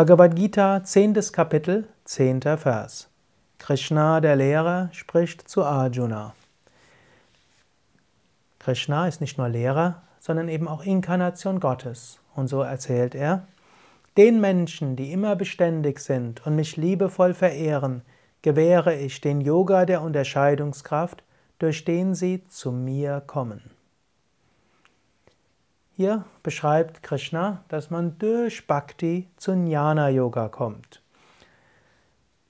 Bhagavad Gita, 10. Kapitel, 10. Vers. Krishna, der Lehrer, spricht zu Arjuna. Krishna ist nicht nur Lehrer, sondern eben auch Inkarnation Gottes. Und so erzählt er, den Menschen, die immer beständig sind und mich liebevoll verehren, gewähre ich den Yoga der Unterscheidungskraft, durch den sie zu mir kommen. Hier beschreibt Krishna, dass man durch Bhakti zu Jnana Yoga kommt.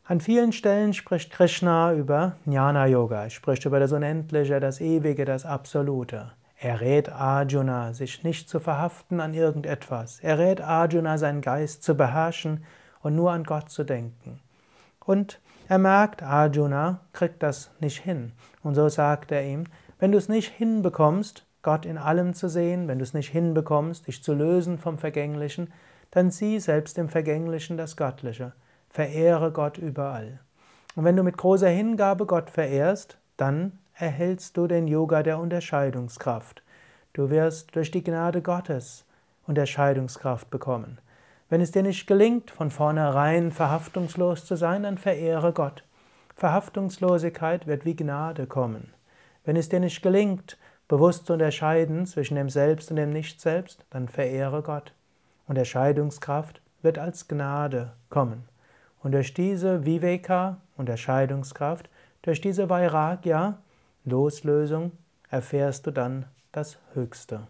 An vielen Stellen spricht Krishna über Jnana Yoga, er spricht über das Unendliche, das Ewige, das Absolute. Er rät Arjuna, sich nicht zu verhaften an irgendetwas. Er rät Arjuna, seinen Geist zu beherrschen und nur an Gott zu denken. Und er merkt, Arjuna kriegt das nicht hin. Und so sagt er ihm, wenn du es nicht hinbekommst, Gott in allem zu sehen, wenn du es nicht hinbekommst, dich zu lösen vom Vergänglichen, dann sieh selbst im Vergänglichen das Göttliche. Verehre Gott überall. Und wenn du mit großer Hingabe Gott verehrst, dann erhältst du den Yoga der Unterscheidungskraft. Du wirst durch die Gnade Gottes Unterscheidungskraft bekommen. Wenn es dir nicht gelingt, von vornherein verhaftungslos zu sein, dann verehre Gott. Verhaftungslosigkeit wird wie Gnade kommen. Wenn es dir nicht gelingt, bewusst zu unterscheiden zwischen dem Selbst und dem Nicht-Selbst, dann verehre Gott. Unterscheidungskraft wird als Gnade kommen. Und durch diese Viveka, Unterscheidungskraft, durch diese Vairagya, Loslösung, erfährst du dann das Höchste.